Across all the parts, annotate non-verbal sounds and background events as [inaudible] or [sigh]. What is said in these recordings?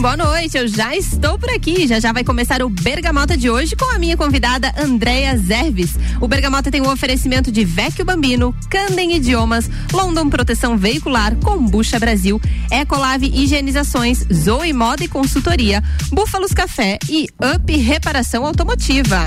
Boa noite, eu já estou por aqui. Já já vai começar o Bergamota de hoje com a minha convidada Andréa Zerves. O Bergamota tem um oferecimento de Vecchio Bambino, Candem Idiomas, London Proteção Veicular, Combucha Brasil, Ecolave Higienizações, Zoe Moda e Consultoria, Búfalos Café e Up Reparação Automotiva.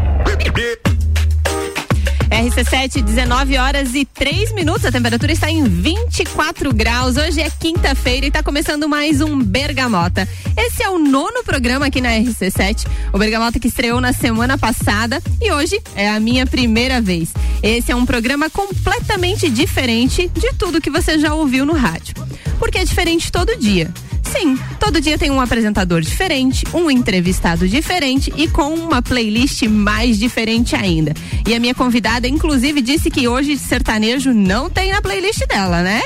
RC7, 19 horas e 3 minutos. A temperatura está em 24 graus. Hoje é quinta-feira e está começando mais um Bergamota. Esse é o nono programa aqui na RC7. O Bergamota que estreou na semana passada e hoje é a minha primeira vez. Esse é um programa completamente diferente de tudo que você já ouviu no rádio. Porque é diferente todo dia. Sim, todo dia tem um apresentador diferente, um entrevistado diferente e com uma playlist mais diferente ainda. E a minha convidada, inclusive, disse que hoje sertanejo não tem na playlist dela, né?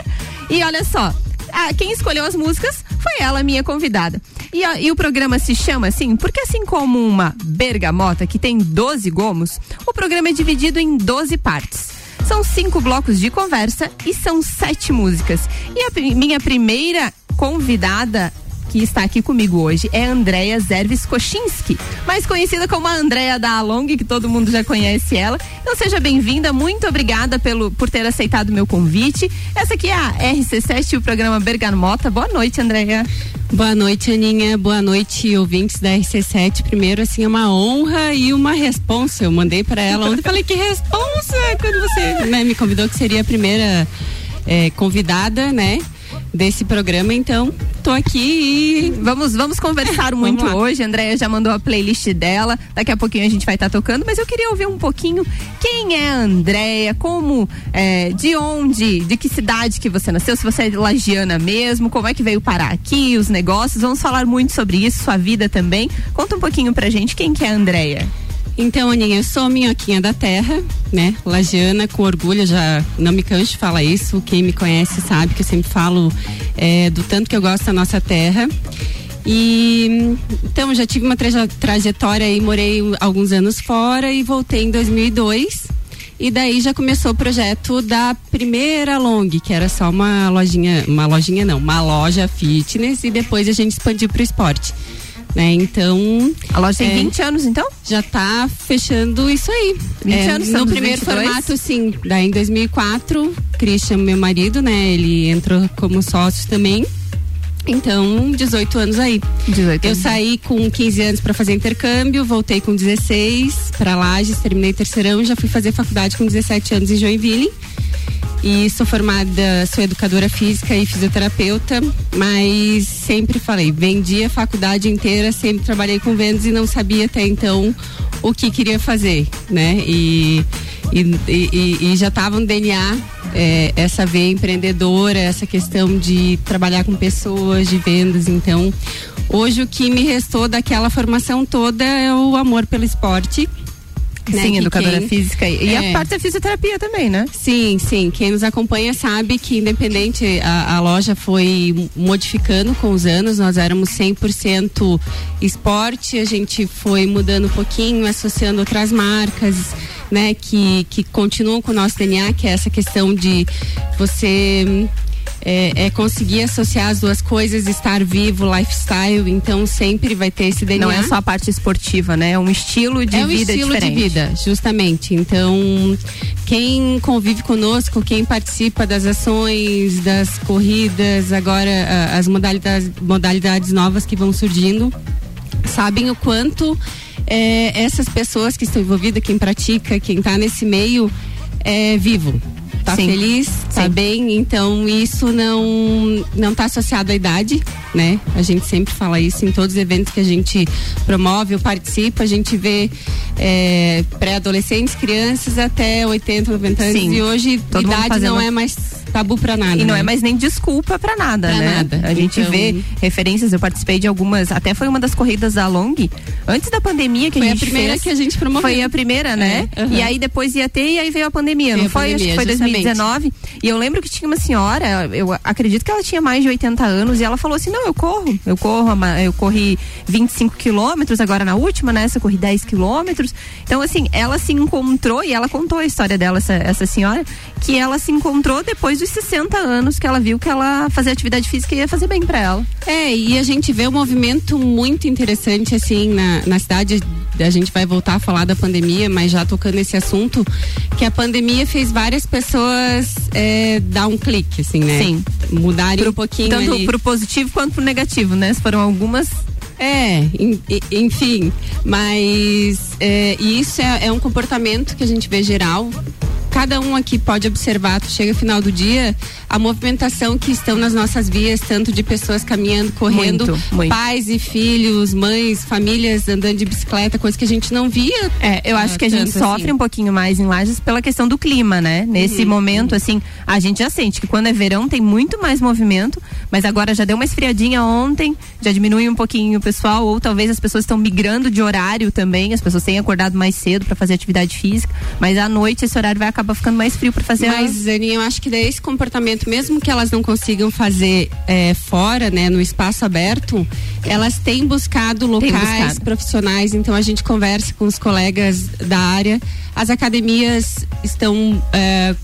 E olha só, a, quem escolheu as músicas foi ela, minha convidada. E, e, o programa se chama assim porque, assim como uma bergamota que tem 12 gomos, o programa é dividido em 12 partes. São cinco blocos de conversa e são sete músicas. E a minha primeira convidada que está aqui comigo hoje é Andréia Zervis Kochinski, mais conhecida como a Andréia da Along, que todo mundo já conhece ela. Então seja bem-vinda, muito obrigada pelo, por ter aceitado o meu convite. Essa aqui é a RC7, o programa Bergamota. Boa noite, Andréia. Boa noite, Aninha. Boa noite, ouvintes da RC7. Primeiro, assim, é uma honra e uma responsa. Eu mandei para ela ontem, falei que responsa quando você né, me convidou que seria a primeira é, convidada, né? desse programa, então tô aqui e vamos vamos conversar muito vamos hoje. A Andréia já mandou a playlist dela. Daqui a pouquinho a gente vai estar tá tocando, mas eu queria ouvir um pouquinho quem é a Andréia, como, é, de onde, de que cidade que você nasceu, se você é lagiana mesmo, como é que veio parar aqui, os negócios. Vamos falar muito sobre isso, sua vida também. Conta um pouquinho pra gente quem que é a Andréia. Então, Aninha, eu sou minhoquinha da terra, né? Lagiana, com orgulho, já não me canso de falar isso. Quem me conhece sabe que eu sempre falo é, do tanto que eu gosto da nossa terra. E então já tive uma traje trajetória aí, morei alguns anos fora e voltei em 2002. E daí já começou o projeto da primeira long, que era só uma lojinha, uma lojinha não, uma loja fitness e depois a gente expandiu para o esporte. Né? Então. A loja tem é, 20 anos, então? Já está fechando isso aí. 20 é, anos No primeiro 22? formato, sim. Daí em 2004, Christian, meu marido, né? Ele entrou como sócio também. Então, 18 anos aí. 18 eu saí com 15 anos para fazer intercâmbio, voltei com 16 para Lages, terminei terceirão, já fui fazer faculdade com 17 anos em Joinville. E sou formada, sou educadora física e fisioterapeuta, mas sempre falei, vendi a faculdade inteira, sempre trabalhei com vendas e não sabia até então o que queria fazer, né? E, e, e, e já estava no DNA é, essa veia empreendedora, essa questão de trabalhar com pessoas, de vendas. Então, hoje o que me restou daquela formação toda é o amor pelo esporte né, sim, educadora quem, física. E é, a parte da fisioterapia também, né? Sim, sim. Quem nos acompanha sabe que, independente, a, a loja foi modificando com os anos. Nós éramos 100% esporte, a gente foi mudando um pouquinho, associando outras marcas. Né, que, que continuam com o nosso DNA, que é essa questão de você é, é, conseguir associar as duas coisas, estar vivo, lifestyle, então sempre vai ter esse DNA. Não é só a parte esportiva, né? É um estilo de é um vida estilo diferente. de vida, justamente. Então, quem convive conosco, quem participa das ações, das corridas, agora as modalidades, modalidades novas que vão surgindo, sabem o quanto é, essas pessoas que estão envolvidas, quem pratica, quem está nesse meio, é vivo tá Sim. feliz, tá Sim. bem, então isso não não tá associado à idade, né? A gente sempre fala isso em todos os eventos que a gente promove ou participa, a gente vê é, pré-adolescentes, crianças até 80, 90 anos Sim. e hoje Todo idade não é mais tabu pra nada. E não né? é mais nem desculpa pra nada, pra né? Nada. A gente então... vê referências, eu participei de algumas, até foi uma das corridas da Long, antes da pandemia que foi a gente a primeira fez, que a gente promoveu. Foi a primeira, né? É, uhum. E aí depois ia ter e aí veio a pandemia, não foi? Pandemia, Acho que foi. 2019. E eu lembro que tinha uma senhora, eu acredito que ela tinha mais de 80 anos e ela falou assim: "Não, eu corro, eu corro, eu corri 25 quilômetros agora na última, né? Eu corri 10 quilômetros". Então assim, ela se encontrou e ela contou a história dela essa, essa senhora, que ela se encontrou depois dos 60 anos que ela viu que ela fazia atividade física e ia fazer bem para ela. É, e a gente vê um movimento muito interessante assim na, na cidade. A gente vai voltar a falar da pandemia, mas já tocando esse assunto, que a pandemia fez várias pessoas é, dar um clique, assim, né? Sim. Mudarem pro, um pouquinho. Tanto ali. pro positivo quanto pro negativo, né? Foram algumas é, enfim, mas é, isso é, é, um comportamento que a gente vê geral. Cada um aqui pode observar, tu chega final do dia, a movimentação que estão nas nossas vias, tanto de pessoas caminhando, correndo, muito, muito. pais e filhos, mães, famílias andando de bicicleta, coisa que a gente não via. É, eu acho que a gente sofre assim. um pouquinho mais em Lages pela questão do clima, né? Nesse uhum, momento, uhum. assim, a gente já sente que quando é verão tem muito mais movimento, mas agora já deu uma esfriadinha ontem, já diminui um pouquinho o pessoal, ou talvez as pessoas estão migrando de horário também, as pessoas têm acordado mais cedo para fazer atividade física, mas à noite esse horário vai acabar ficando mais frio para fazer. Mas. Aninha, eu acho que daí esse comportamento, mesmo que elas não consigam fazer é, fora, né, no espaço aberto, elas têm buscado locais Tem buscado. profissionais, então a gente conversa com os colegas da área. As academias estão é,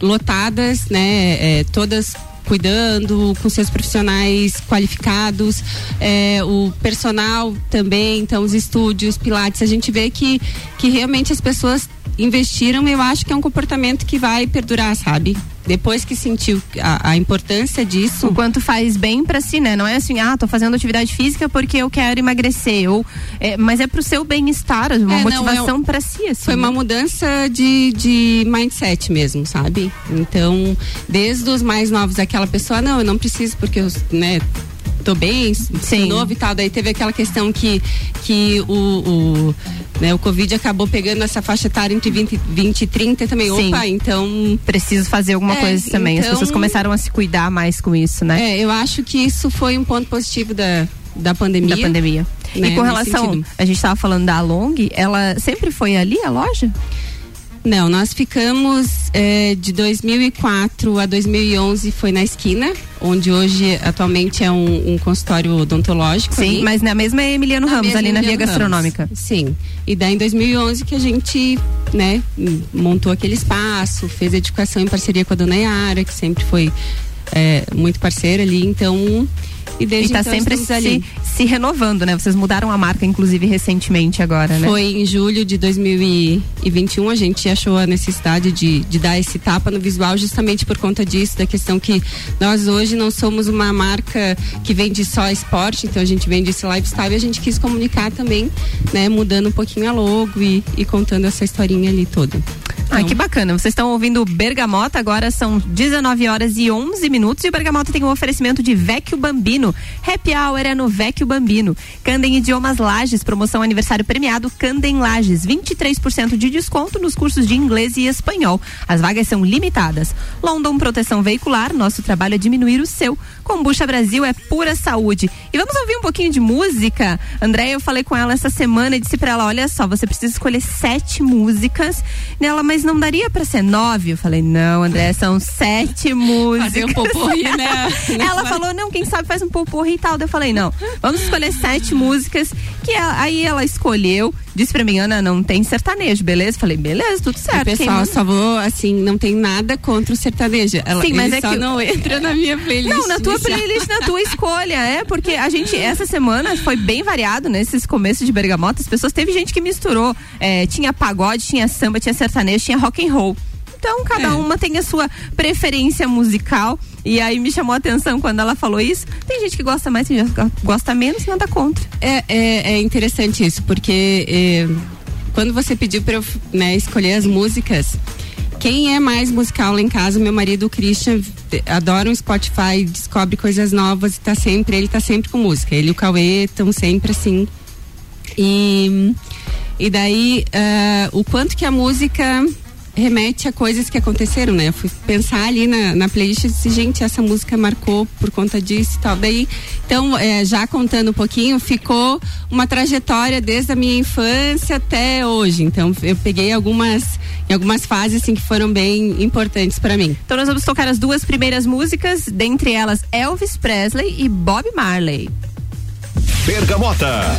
lotadas, né, é, todas cuidando com seus profissionais qualificados, é, o personal também, então os estúdios, pilates, a gente vê que, que realmente as pessoas investiram, eu acho que é um comportamento que vai perdurar, sabe? Depois que sentiu a, a importância disso. O quanto faz bem para si, né? Não é assim, ah, tô fazendo atividade física porque eu quero emagrecer. Ou, é, mas é pro seu bem-estar, uma É, não, motivação é para si, assim. Foi uma né? mudança de, de mindset mesmo, sabe? Então, desde os mais novos, aquela pessoa, não, eu não preciso porque eu, né, tô bem, Sim. novo e tal. Daí teve aquela questão que, que o, o, né, o Covid acabou pegando essa faixa etária entre 20, 20 e 30 também. Sim. Opa, então. Preciso fazer alguma É, coisa também. As então- pessoas começaram a se cuidar mais com isso, né? É, eu acho que isso foi um ponto positivo da, da pandemia. Da pandemia. né, e com relação, a gente estava falando da Long, ela sempre foi ali a loja? Não, nós ficamos eh, de 2004 a 2011 foi na esquina, onde hoje atualmente é um, um consultório odontológico. Sim, ali. mas na mesma é Emiliano Na Ramos, ali na Via Gastronômica. Sim. E daí em 2011 que a gente, né, montou aquele espaço, fez a edificação em parceria com a dona Yara, que sempre foi eh, muito parceira ali, então e E desde tá então sempre se, ali. se renovando, né? Vocês mudaram a marca, inclusive, recentemente agora, né? Foi em julho de 2021, a gente achou a necessidade de, de dar esse tapa no visual justamente por conta disso, da questão que nós hoje não somos uma marca que vende só esporte, então a gente vende esse lifestyle e a gente quis comunicar também, né, mudando um pouquinho a logo e, e contando essa historinha ali toda. Que bacana. Vocês estão ouvindo Bergamota, agora são 19 horas e 11 minutos e o Bergamota tem um oferecimento de Vecchio Bambino. Happy Hour é no Vecchio Bambino. Candem Idiomas Lages, promoção aniversário premiado Candem Lages, 23% de desconto nos cursos de inglês e espanhol. As vagas são limitadas. London Proteção Veicular, nosso trabalho é diminuir o seu. Combucha Brasil é pura saúde. E vamos ouvir um pouquinho de música? Andréia, eu falei com ela essa semana e disse pra ela, olha só, você precisa escolher sete músicas. Nela, mas não daria pra ser nove? Eu falei, não, André, são sete músicas. Fazer um poporri, né? [laughs] Ela falou, não, quem sabe faz um poporri e tal. Eu falei, não, vamos escolher sete músicas. Que aí ela escolheu, disse pra mim, Ana, não tem sertanejo, beleza? Falei, beleza, tudo certo. Pessoal, Quem manda- só vou, assim, não tem nada contra o sertanejo. Ela, Sim, mas é que- não entra na minha playlist. Não, na tua playlist, na tua escolha, é, porque a gente, essa semana foi bem variado nesses começos de bergamota, as pessoas, teve gente que misturou, é, tinha pagode, tinha samba, tinha sertanejo, tinha rock and roll. Então, cada É. uma tem a sua preferência musical. E aí me chamou a atenção quando ela falou isso. Tem gente que gosta mais, tem gente que gosta menos, nada contra. É, é, é interessante isso, porque é, quando você pediu para eu né, escolher as músicas, quem é mais musical lá em casa, meu marido, o Christian, adora um Spotify, descobre coisas novas e tá sempre, ele tá sempre com música. Ele e o Cauê estão sempre assim. E, e daí, ah, o quanto que a música remete a coisas que aconteceram, né? Eu fui pensar ali na, na playlist e disse, gente, essa música marcou por conta disso e tal. Daí, então, é, já contando um pouquinho, ficou uma trajetória desde a minha infância até hoje. Então, eu peguei algumas, em algumas fases assim que foram bem importantes para mim. Então, nós vamos tocar as duas primeiras músicas, dentre elas Elvis Presley e Bob Marley. Bergamota.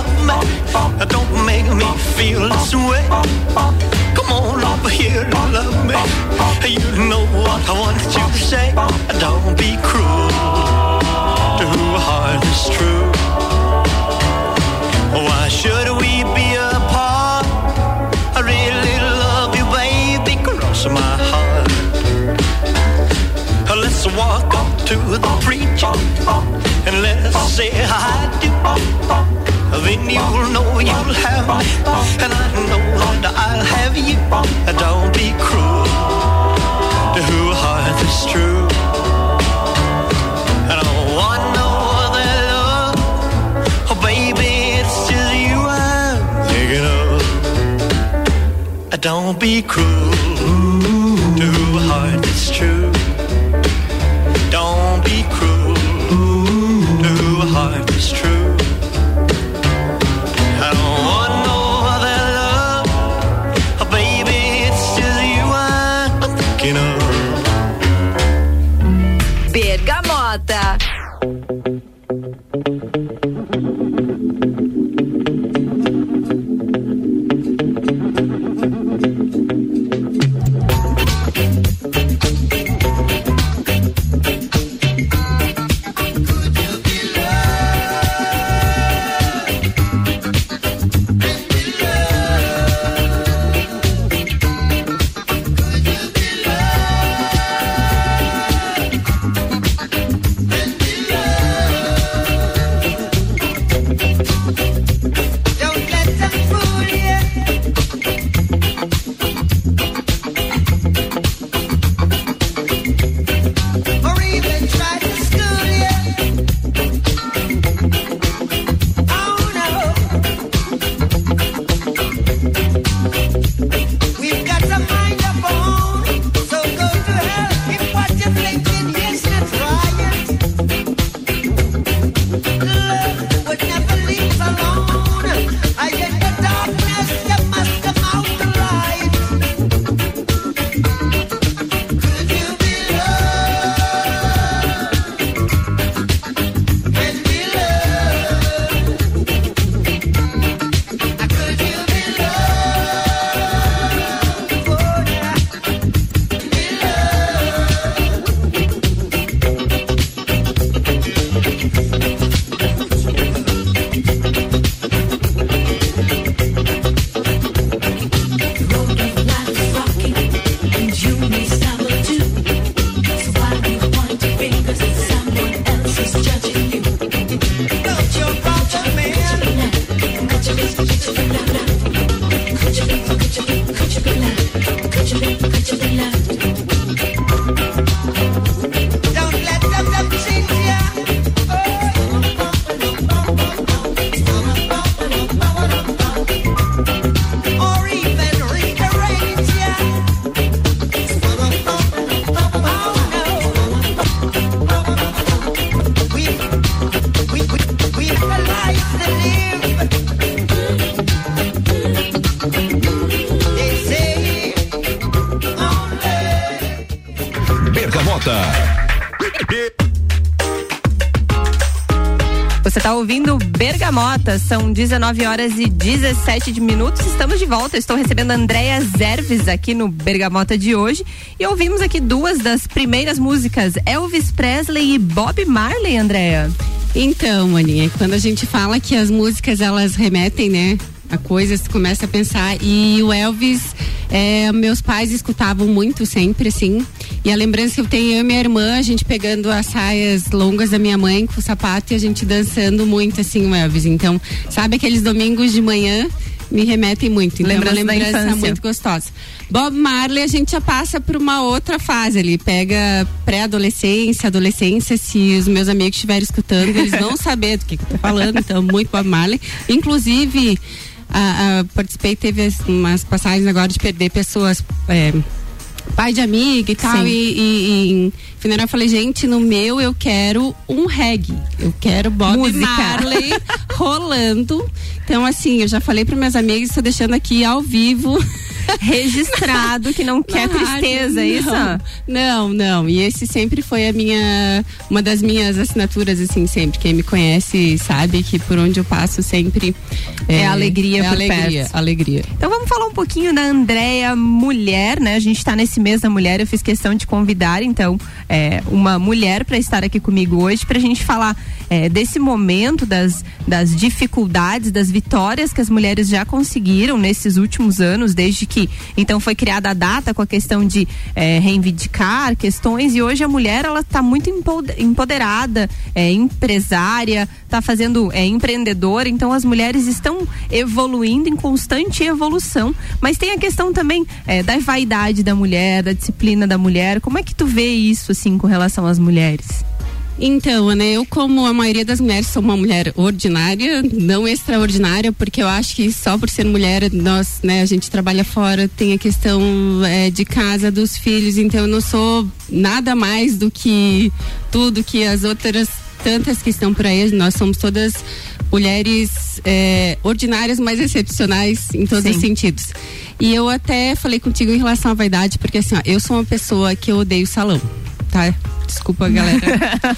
me. Don't make me feel this way. Come on over here and love me. You know what I want you to say. Don't be cruel to who heart is true. Why should we be apart? I really love you, baby. Cross my heart. Let's walk up to the preacher and let's say I do. You'll know you'll have me, and I know that I'll have you. Don't be cruel to who heart is true. I don't want no other love, oh baby, it's just you I'm thinking of. Don't be cruel está ouvindo Bergamota, são 19 horas e 17 minutos. Estamos de volta. Estou recebendo Andréia Zerves aqui no Bergamota de hoje. E ouvimos aqui duas das primeiras músicas: Elvis Presley e Bob Marley, Andréia. Então, Aninha, quando a gente fala que as músicas elas remetem, né, a coisas, começa a pensar. E o Elvis, é, meus pais escutavam muito sempre, assim. E a lembrança que eu tenho, eu e minha irmã, a gente pegando as saias longas da minha mãe com o sapato e a gente dançando muito, assim, o Elvis. Então, sabe aqueles domingos de manhã? me remetem muito. Então lembrança é uma lembrança muito gostosa. Bob Marley, a gente já passa por uma outra fase. Ele pega pré-adolescência, adolescência. Se os meus amigos estiverem escutando, eles vão [laughs] saber do que, que eu tô falando. Então, muito Bob Marley. Inclusive, a, a, participei, teve umas passagens agora de perder pessoas. É, pai de amiga e tal. E, e, e, em funeral eu falei, gente, no meu eu quero um reggae. Eu quero Bob Música. Marley [laughs] rolando. Então, assim, eu já falei para meus amigos, estou deixando aqui ao vivo [laughs] registrado que não quer tristeza, é isso? Não, não. E esse sempre foi a minha, uma das minhas assinaturas, assim, sempre. Quem me conhece sabe que por onde eu passo sempre é, é alegria é alegria, perto. alegria. Então vamos falar um pouquinho da Andréia Mulher, né? A gente está nesse mês da mulher, eu fiz questão de convidar, então, é, uma mulher para estar aqui comigo hoje, para a gente falar é, desse momento, das, das dificuldades, das vitórias que as mulheres já conseguiram nesses últimos anos, desde que então foi criada a data com a questão de é, reivindicar questões e hoje a mulher ela está muito empoderada, é, empresária, está fazendo é, empreendedora. Então as mulheres estão evoluindo em constante evolução, mas tem a questão também é, da vaidade da mulher, da disciplina da mulher. Como é que tu vê isso assim com relação às mulheres? Então, Ana, eu como a maioria das mulheres sou uma mulher ordinária, não extraordinária, porque eu acho que só por ser mulher, nós, né, a gente trabalha fora, tem a questão é, de casa, dos filhos, então eu não sou nada mais do que tudo que as outras tantas que estão por aí, nós somos todas mulheres é, ordinárias, mas excepcionais em todos Sim. os sentidos. E eu até falei contigo em relação à vaidade, porque assim, ó, eu sou uma pessoa que eu odeio salão, tá? Desculpa, galera. [laughs]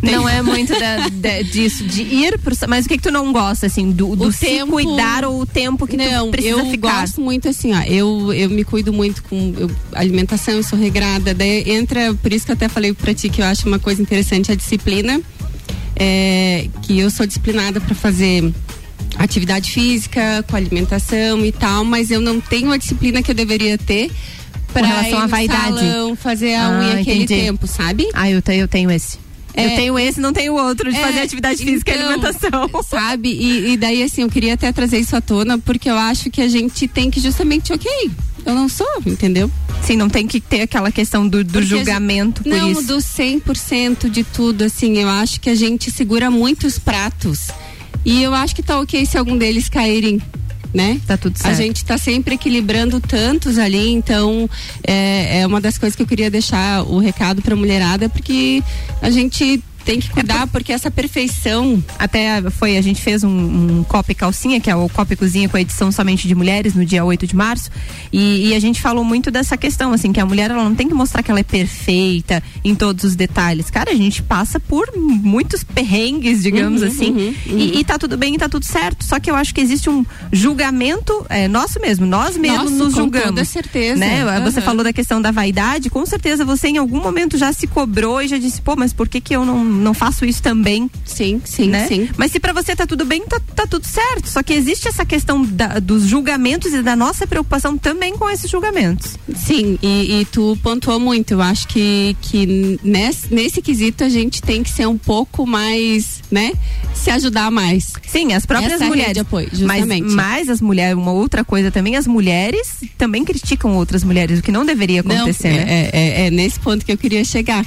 Tenho... Não é muito da, da, disso, de ir pro. Mas o que, que tu não gosta, assim, do, do tempo... cuidar ou o tempo que não, precisa eu ficar? Eu gosto muito, assim, ó. Eu, eu me cuido muito com eu, alimentação, eu sou regrada. Daí entra, por isso que eu até falei pra ti que eu acho uma coisa interessante a disciplina. É, que eu sou disciplinada para fazer atividade física, com alimentação e tal, mas eu não tenho a disciplina que eu deveria ter com relação à vaidade. Salão, fazer a ah, unha aquele entendi. tempo, sabe? Ah, eu tenho, eu tenho esse. É, eu tenho esse, não tenho outro, de é, fazer atividade física então, e alimentação. [laughs] Sabe? E, e, daí, assim, eu queria até trazer isso à tona, porque eu acho que a gente tem que justamente, ok, eu não sou, entendeu? Sim, não tem que ter aquela questão do, do julgamento por não, isso. Não, do 100% de tudo, assim, eu acho que a gente segura muitos pratos. E eu acho que tá ok se algum deles caírem né? Tá tudo certo. A gente tá sempre equilibrando tantos ali, então é, é uma das coisas que eu queria deixar o recado pra mulherada, porque a gente tem que cuidar, é porque essa perfeição. Até foi, a gente fez um, um Copa e Calcinha, que é o Copa e Cozinha com a edição somente de mulheres, no dia 8 de março. E, e, a gente falou muito dessa questão, assim, que a mulher ela não tem que mostrar que ela é perfeita em todos os detalhes. Cara, a gente passa por muitos perrengues, digamos uhum, assim. Uhum, uhum. E, e tá tudo bem e tá tudo certo. Só que eu acho que existe um julgamento é, nosso mesmo. Nós mesmos Nossa, nos com julgamos. Com toda certeza. Né? Você falou da questão da vaidade. Com certeza você em algum momento já se cobrou e já disse, pô, mas por que que eu não não faço isso também. Sim, sim, né? sim. Mas se para você tá tudo bem, tá, tá tudo certo. Só que existe essa questão da, dos julgamentos e da nossa preocupação também com esses julgamentos. Sim, e, e tu pontuou muito. Eu acho que, que nesse, nesse quesito a gente tem que ser um pouco mais, né? Se ajudar mais. Sim, as próprias Essa mulheres. de apoio, justamente. Mas, mas as mulheres, uma outra coisa também, as mulheres também criticam outras mulheres, o que não deveria acontecer, não, né? É, é, é nesse ponto que eu queria chegar.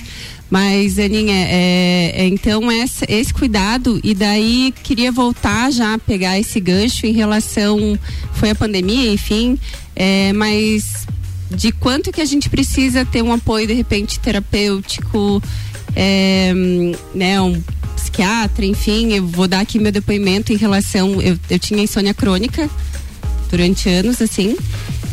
Mas, Aninha, é, é, então essa, esse cuidado, e daí queria voltar já a pegar esse gancho em relação. Foi a pandemia, enfim, é, mas de quanto que a gente precisa ter um apoio, de repente, terapêutico, é, né, um psiquiatra, enfim, eu vou dar aqui meu depoimento em relação. Eu, eu tinha insônia crônica durante anos, assim.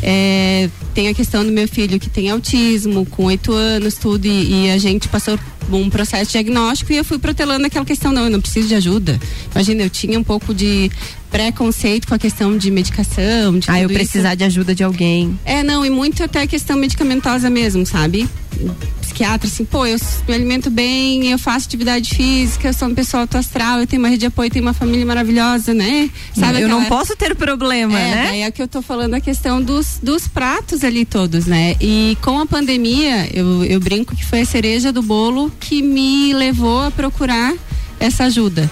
É, tem a questão do meu filho que tem autismo, com oito anos, tudo, e, e, a gente passou um processo diagnóstico e eu fui protelando aquela questão, não, eu não preciso de ajuda. Imagina, eu tinha um pouco de preconceito com a questão de medicação, de Ah, eu precisar isso. de ajuda de alguém. É, não, e muito até a questão medicamentosa mesmo, sabe? psiquiatra, assim, pô, eu me alimento bem, eu faço atividade física, eu sou uma pessoa autoastral, eu tenho uma rede de apoio, tenho uma família maravilhosa, né? Sabe eu não posso ter problema, é, né? Daí é que eu tô falando a questão dos, dos pratos ali todos, né? E com a pandemia, eu, eu brinco que foi a cereja do bolo que me levou a procurar essa ajuda.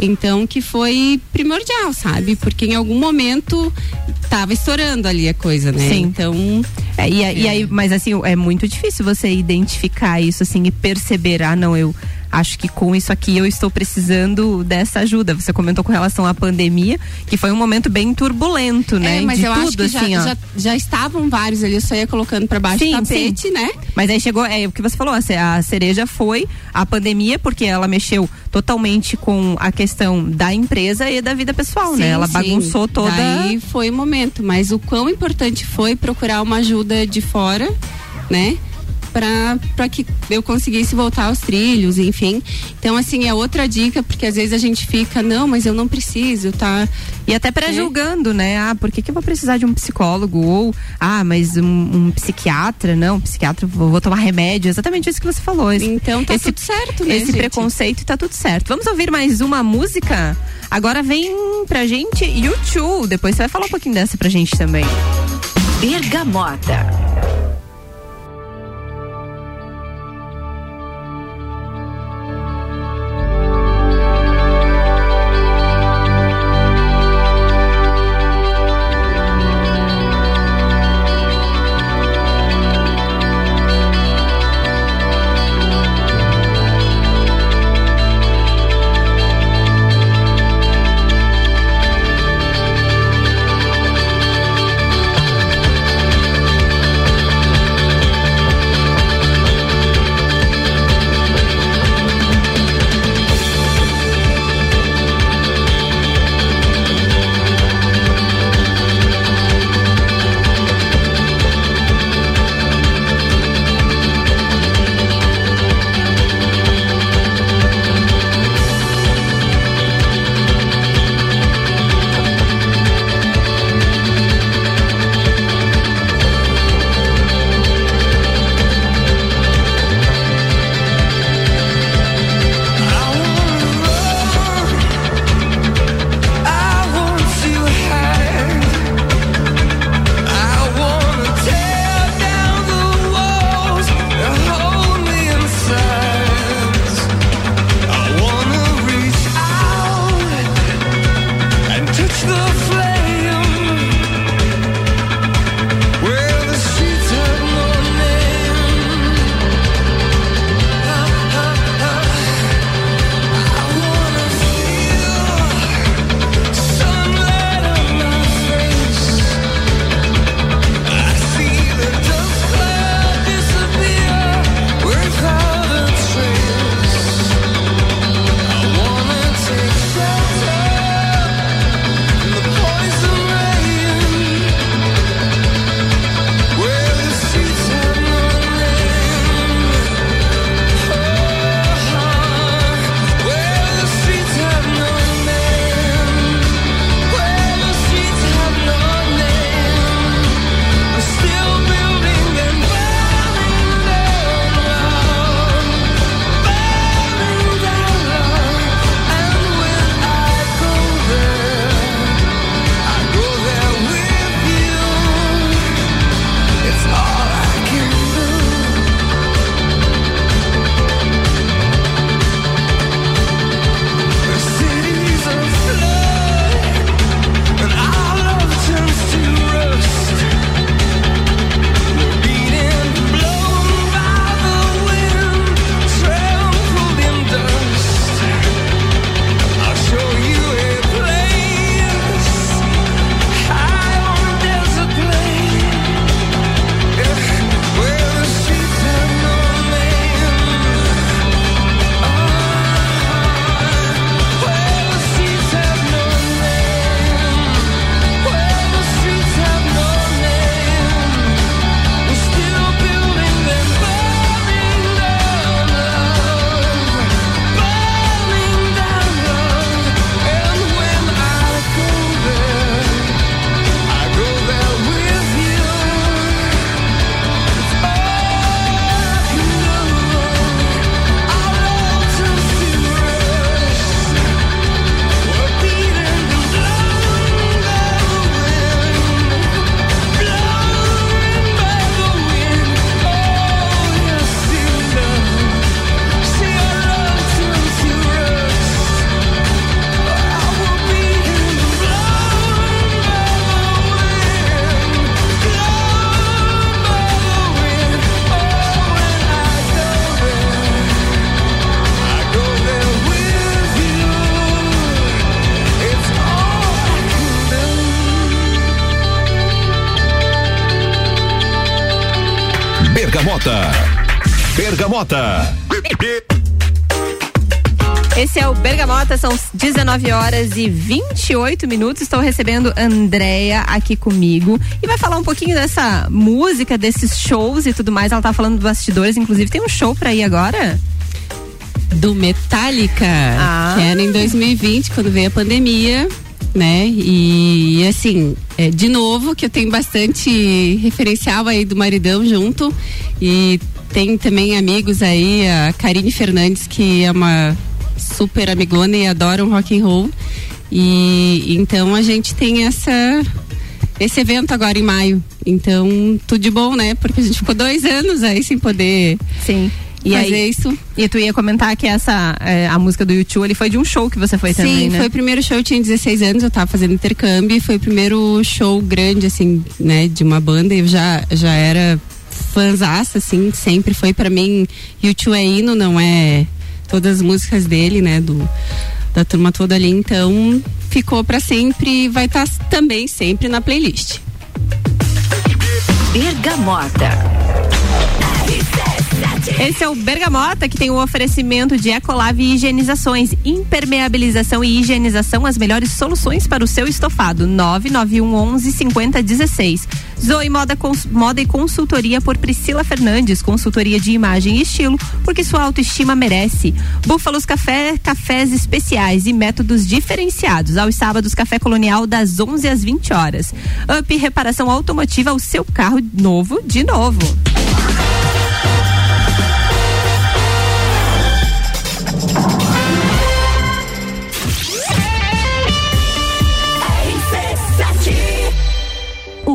Então, que foi primordial, sabe? Porque em algum momento tava estourando ali a coisa, né? Sim. Então. É, e, é. e aí, mas assim, é muito difícil você identificar isso, assim, e perceber, ah, não, eu acho que com isso aqui eu estou precisando dessa ajuda. Você comentou com relação à pandemia, que foi um momento bem turbulento, né? É, mas De eu tudo, acho que assim, já, já, já, estavam vários ali, eu só ia colocando para baixo sim, do tapete, sim. né? Mas aí chegou, é o que você falou, a cereja foi a pandemia, porque ela mexeu totalmente com a questão da empresa e da vida pessoal, né? sim, né? Ela bagunçou toda. Aí foi o momento, mas o quão importante foi procurar uma ajuda de fora, né? Para que eu conseguisse voltar aos trilhos, enfim. Então, assim, é outra dica, porque às vezes a gente fica, não, mas eu não preciso, tá? E até pré-julgando, é. né? Ah, por que, que eu vou precisar de um psicólogo? Ou, ah, mas um, um psiquiatra, não, psiquiatra, vou, vou, tomar remédio. Exatamente isso que você falou. Esse, então tá esse, tudo certo, né? Esse gente? preconceito tá tudo certo. Vamos ouvir mais uma música? Agora vem pra gente YouTube. Depois você vai falar um pouquinho dessa pra gente também. Bergamota. Bergamota. Esse é o Bergamota, são 19 horas e 28 minutos. Estou recebendo Andréia aqui comigo e vai falar um pouquinho dessa música, desses shows e tudo mais. Ela tá falando dos bastidores, inclusive tem um show pra ir agora? Do Metallica, Ah. que era em 2020, quando veio a pandemia, né? E assim, é, de novo, que eu tenho bastante referencial aí do maridão junto. E tem também amigos aí, a Karine Fernandes, que é uma super amigona e adora um rock and roll. E então a gente tem essa esse evento agora em maio. Então, tudo de bom, né? Porque a gente ficou dois anos aí sem poder Sim. E fazer aí, isso. e tu ia comentar que essa, é, a música do YouTube, ele foi de um show que você foi também, Sim, né? foi o primeiro show, eu tinha 16 anos, eu tava fazendo intercâmbio e foi o primeiro show grande, assim, né, de uma banda. Eu já, já era fãzaça, assim, sempre foi pra mim. YouTube é hino, não é todas as músicas dele, né, do, da turma toda ali. Então, ficou pra sempre e vai estar também sempre na playlist. Bergamota. Esse é o Bergamota, que tem o oferecimento de Ecolave e higienizações, impermeabilização e higienização, as melhores soluções para o seu estofado. 991 11 5016. Zoe Moda, Cons- Moda e Consultoria por Priscila Fernandes, consultoria de imagem e estilo, porque sua autoestima merece. Búfalos Café, cafés especiais e métodos diferenciados. Aos sábados, Café Colonial das 11 às 20 horas. Up Reparação Automotiva, o seu carro novo de novo.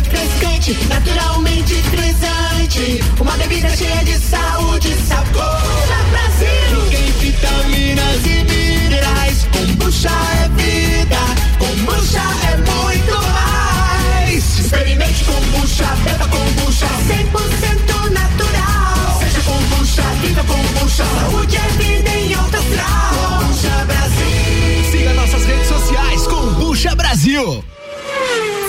refrescante, naturalmente frisante. Uma bebida cheia de saúde e sabor. Brasil! Tem vitaminas e minerais. Kombucha é vida, kombucha é muito mais. Experimente kombucha, beba kombucha, 100% natural. Seja kombucha, viva kombucha, saúde é vida em alta astral. Kombucha Brasil. Siga nossas redes sociais, Combucha Brasil.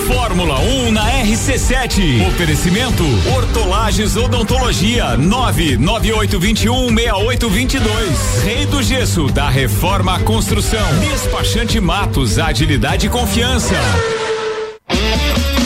Fórmula 1 na RC7. Oferecimento Hortolagens Odontologia 998216822. Rei do Gesso da Reforma Construção. Despachante Matos, agilidade e confiança.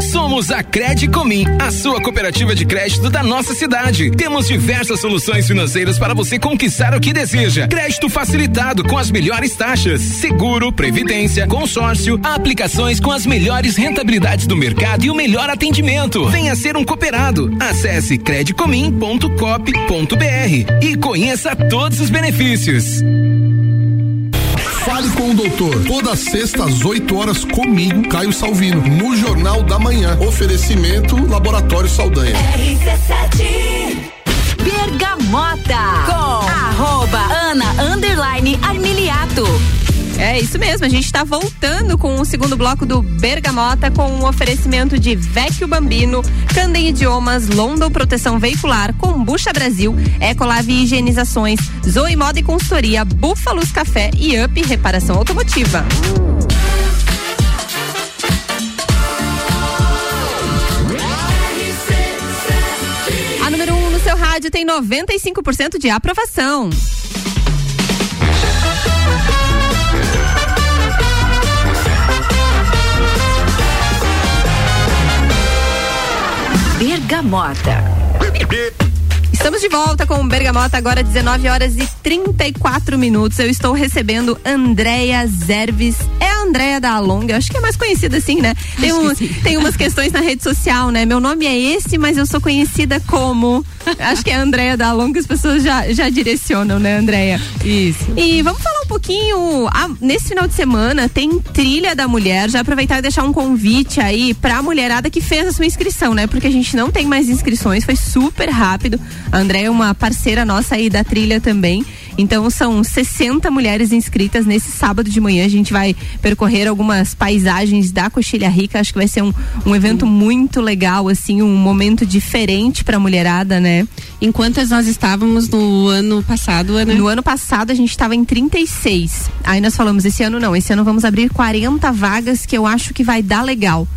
Somos a Credicomim, a sua cooperativa de crédito da nossa cidade. Temos diversas soluções financeiras para você conquistar o que deseja. Crédito facilitado com as melhores taxas, seguro, previdência, consórcio, aplicações com as melhores rentabilidades do mercado e o melhor atendimento. Venha ser um cooperado. Acesse credicomim.cop.br e conheça todos os benefícios. Fale com o doutor. Toda sexta às 8 horas comigo, Caio Salvino, no Jornal da Manhã. Oferecimento Laboratório Saldanha. Bergamota com arroba Ana Underline Armiliato. É isso mesmo, a gente está voltando com o segundo bloco do Bergamota com um oferecimento de Vecchio Bambino, Candem Idiomas, London Proteção Veicular, Combucha Brasil, Ecolave Higienizações, Zoe Moda e Consultoria, Búfalos Café e Up Reparação Automotiva. A número 1 um no seu rádio tem 95% de aprovação. Bergamota. Estamos de volta com o Bergamota, agora 19 horas e 34 minutos. Eu estou recebendo Andréia Zerves. É a Andréia da Alonga, acho que é mais conhecida assim, né? Tem, um, tem umas [laughs] questões na rede social, né? Meu nome é esse, mas eu sou conhecida como. Acho que é a Andréia da Alonga, as pessoas já, já direcionam, né, Andréia? Isso. E vamos falar um pouquinho. ah, nesse final de semana tem Trilha da Mulher. Já aproveitar e deixar um convite aí pra mulherada que fez a sua inscrição, né? Porque a gente não tem mais inscrições, foi super rápido. A André é uma parceira nossa aí da trilha também. Então são 60 mulheres inscritas nesse sábado de manhã. A gente vai percorrer algumas paisagens da Coxilha Rica. Acho que vai ser um, um evento muito legal, assim, um momento diferente pra mulherada, né? Enquanto nós estávamos no ano passado, Ana? No ano passado a gente estava em 36. Aí nós falamos, esse ano não, esse ano vamos abrir 40 vagas que eu acho que vai dar legal.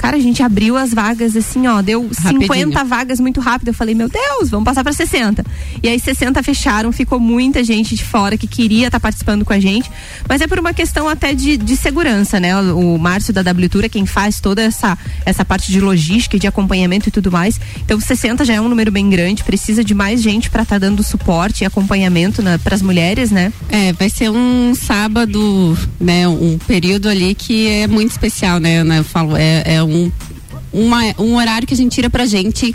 Cara, a gente abriu as vagas assim, ó, deu Rapidinho. 50 vagas muito rápido. Eu falei, meu Deus, vamos passar para 60. E aí 60 fecharam, ficou muita gente de fora que queria estar participando com a gente, mas é por uma questão até de, de segurança, né? O, o Márcio da W Tour é quem faz toda essa essa parte de logística e de acompanhamento e tudo mais. Então 60 já é um número bem grande, precisa de mais gente para estar dando suporte e acompanhamento para as mulheres, né? É, vai ser um sábado, né? Um período ali que é muito especial, né, Ana? Eu falo, é, é um, uma, um horário que a gente tira pra gente,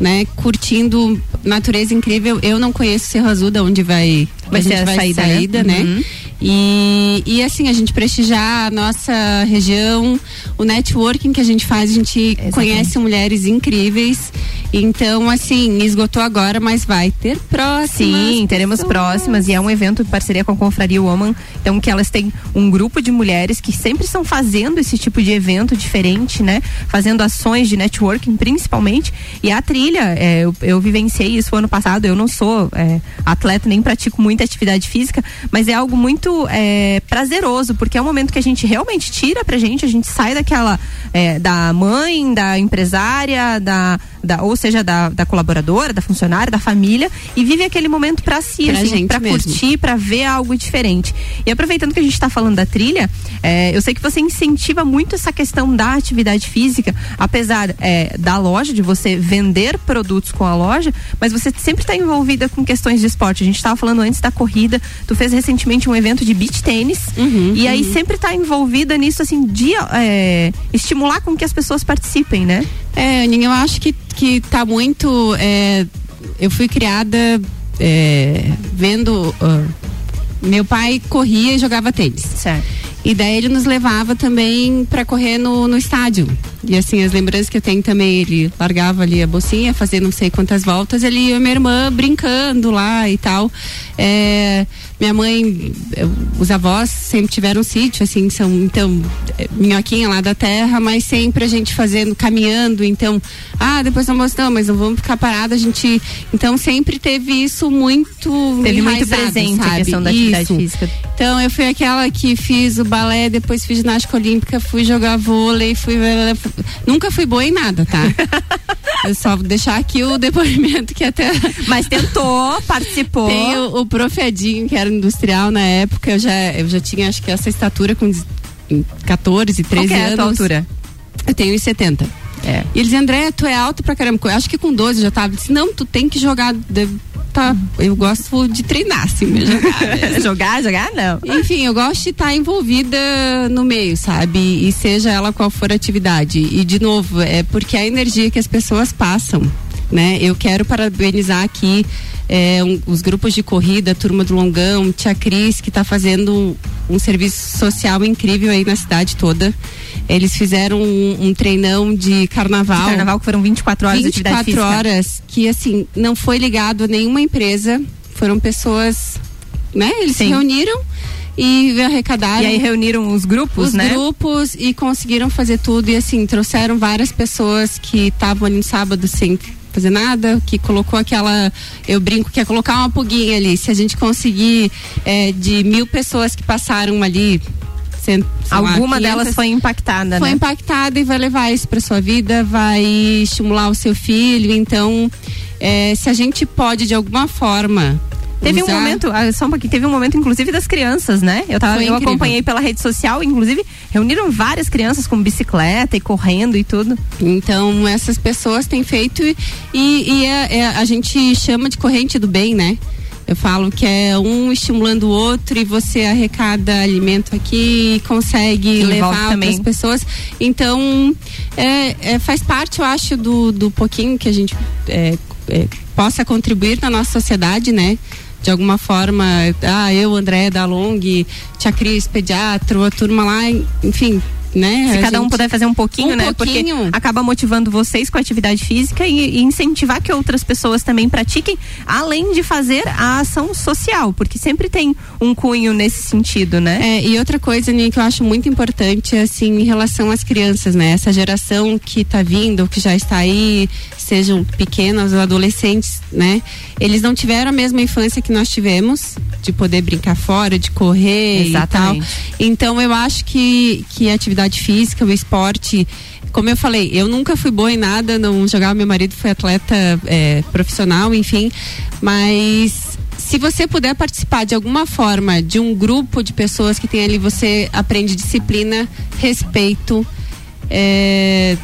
né? Curtindo natureza incrível. Eu não conheço Cerro Azul, da onde vai, Vai a ser a vai saída, saída, né? né? Uhum. E, e assim, a gente prestigiar a nossa região, o networking que a gente faz, a gente conhece mulheres incríveis. Então, assim, esgotou agora, mas vai ter próximas. Sim, teremos próximas e é um evento em parceria com a Confraria Woman. Então, que elas têm um grupo de mulheres que sempre estão fazendo esse tipo de evento diferente, né? Fazendo ações de networking, principalmente. E a trilha, é, eu, eu vivenciei isso ano passado. Eu não sou é, atleta, nem pratico muita atividade física, mas é algo muito é, prazeroso, porque é um momento que a gente realmente tira pra gente, a gente sai daquela é, da mãe, da empresária, da, da ou seja, da, da colaboradora, da funcionária, da família, e vive aquele momento pra si, Pra assim, pra curtir, pra ver algo diferente. E aproveitando que a gente tá falando da trilha, é, eu sei que você incentiva muito essa questão da atividade física, apesar é, da loja, de você vender produtos com a loja, mas você sempre está envolvida com questões de esporte. A gente estava falando antes da corrida, tu fez recentemente um evento de beach tênis, e aí uhum. sempre tá envolvida nisso, assim, de é, estimular com que as pessoas participem, né? É, Aninha, eu acho que, que tá muito. é, eu fui criada é, vendo. ah, meu pai corria e jogava tênis. Certo. E daí ele nos levava também para correr no, no estádio. E assim, as lembranças que eu tenho também, ele largava ali a bolsinha, fazia não sei quantas voltas, ele e a minha irmã brincando lá e tal. É, minha mãe, os avós sempre tiveram sítio, assim, são, então, é, minhoquinha lá da terra, mas sempre a gente fazendo, caminhando, então, ah, depois almoço, não, mas não vamos ficar parada, a gente, então sempre teve isso muito Teve muito presente a sabe? questão da atividade Isso. física. Então eu fui aquela que fiz o balé, depois fiz ginástica olímpica, fui jogar vôlei, fui nunca fui boa em nada, tá? [laughs] eu só vou deixar aqui o depoimento que até Mas tentou, participou. Tem o, o prof. Edinho, que era industrial na época, eu já eu já tinha acho que essa estatura com 14, 13 Qual que é a anos. tua altura? Eu tenho 1,70. É. E ele dizia, André, tu é alto pra caramba. Eu acho que com 12 já tava. Eu disse, não, tu tem que jogar. Tá, eu gosto de treinar, assim, jogar. [laughs] jogar, jogar, não. Enfim, eu gosto de estar tá envolvida no meio, sabe? E seja ela qual for a atividade. E, de novo, é porque a energia que as pessoas passam, né? Eu quero parabenizar aqui é, um, os grupos de corrida, turma do Longão, Tia Cris, que está fazendo um, um, serviço social incrível aí na cidade toda. Eles fizeram um, um treinão de carnaval. De carnaval que foram 24 horas 24 de horas, que assim, não foi ligado a nenhuma empresa. Foram pessoas, né? Eles Sim. se reuniram e arrecadaram. E aí reuniram os grupos, os né? Os grupos e conseguiram fazer tudo e assim, trouxeram várias pessoas que estavam ali no sábado sem fazer nada, que colocou aquela, eu brinco que é colocar uma puguinha ali. Se a gente conseguir é, de mil pessoas que passaram ali Alguma lá, delas foi impactada, foi né? impactada e vai levar isso para sua vida, vai estimular o seu filho. Então, é, se a gente pode de alguma forma Teve um momento, ah, só um pouquinho, teve um momento, inclusive, das crianças, né? Eu, tava, eu acompanhei pela rede social, inclusive, reuniram várias crianças com bicicleta e correndo e tudo. Então, essas pessoas têm feito e, e é, é, a gente chama de corrente do bem, né? Eu falo que é um estimulando o outro e você arrecada alimento aqui e consegue levar para as pessoas. Então, é, é, faz parte, eu acho, do, do pouquinho que a gente é, é, possa contribuir na nossa sociedade, né? De alguma forma, ah, eu, André da Long, Tia Cris, pediatra, a turma lá, enfim, né? Se a cada gente... um puder fazer um pouquinho, um né? Pouquinho. Porque acaba motivando vocês com a atividade física e, e, incentivar que outras pessoas também pratiquem, além de fazer a ação social, porque sempre tem um cunho nesse sentido, né? É, e outra coisa, que eu acho muito importante, assim, em relação às crianças, né? Essa geração que está vindo, que já está aí, sejam pequenos ou adolescentes, né? Eles não tiveram a mesma infância que nós tivemos, de poder brincar fora, de correr Exatamente. e tal. Então eu acho que, que a atividade física, o esporte, como eu falei, eu nunca fui boa em nada, não jogava, meu marido foi atleta é, profissional, enfim, mas se você puder participar de alguma forma de um grupo de pessoas que tem ali, você aprende disciplina, respeito, é,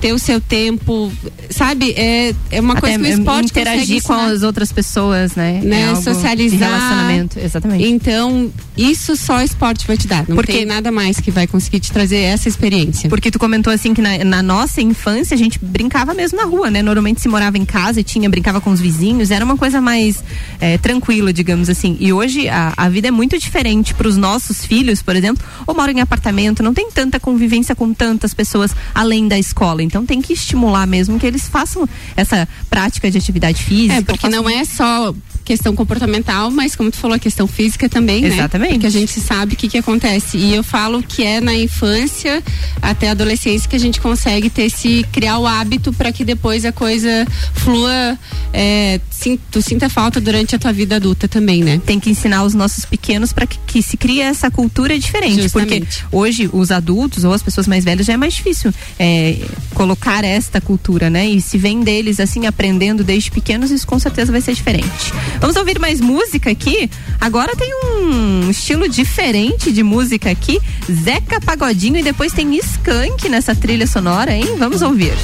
ter o seu tempo, sabe? É, é uma Até coisa que o esporte interagir com as outras pessoas, né? né? É Socializar. relacionamento, exatamente. Então, isso só o esporte vai te dar. Não Porque, tem nada mais que vai conseguir te trazer essa experiência. Porque tu comentou assim que na, na, nossa infância a gente brincava mesmo na rua, né? Normalmente se morava em casa e tinha, brincava com os vizinhos, era uma coisa mais é, tranquila, digamos assim. E hoje a, a vida é muito diferente para os nossos filhos, por exemplo, ou moram em apartamento, não tem tanta convivência com tantas pessoas além da escola. Então tem que estimular mesmo que eles façam essa prática de atividade física. É, porque não é só questão comportamental, mas como tu falou, a questão física também, Exatamente. né? Exatamente. Porque a gente sabe o que que acontece. E eu falo que é na infância até a adolescência que a gente consegue ter esse criar o hábito para que depois a coisa flua, é, sim, tu sinta falta durante a tua vida adulta também, né? Tem que ensinar os nossos pequenos para que, que, se crie essa cultura diferente, Justamente. porque hoje os adultos ou as pessoas mais velhas já é mais difícil é, colocar esta cultura, né? E se vem deles assim aprendendo desde pequenos, isso com certeza vai ser diferente. Vamos ouvir mais música aqui. Agora tem um estilo diferente de música aqui. Zeca Pagodinho e depois tem Skank nessa trilha sonora, hein? Vamos ouvir.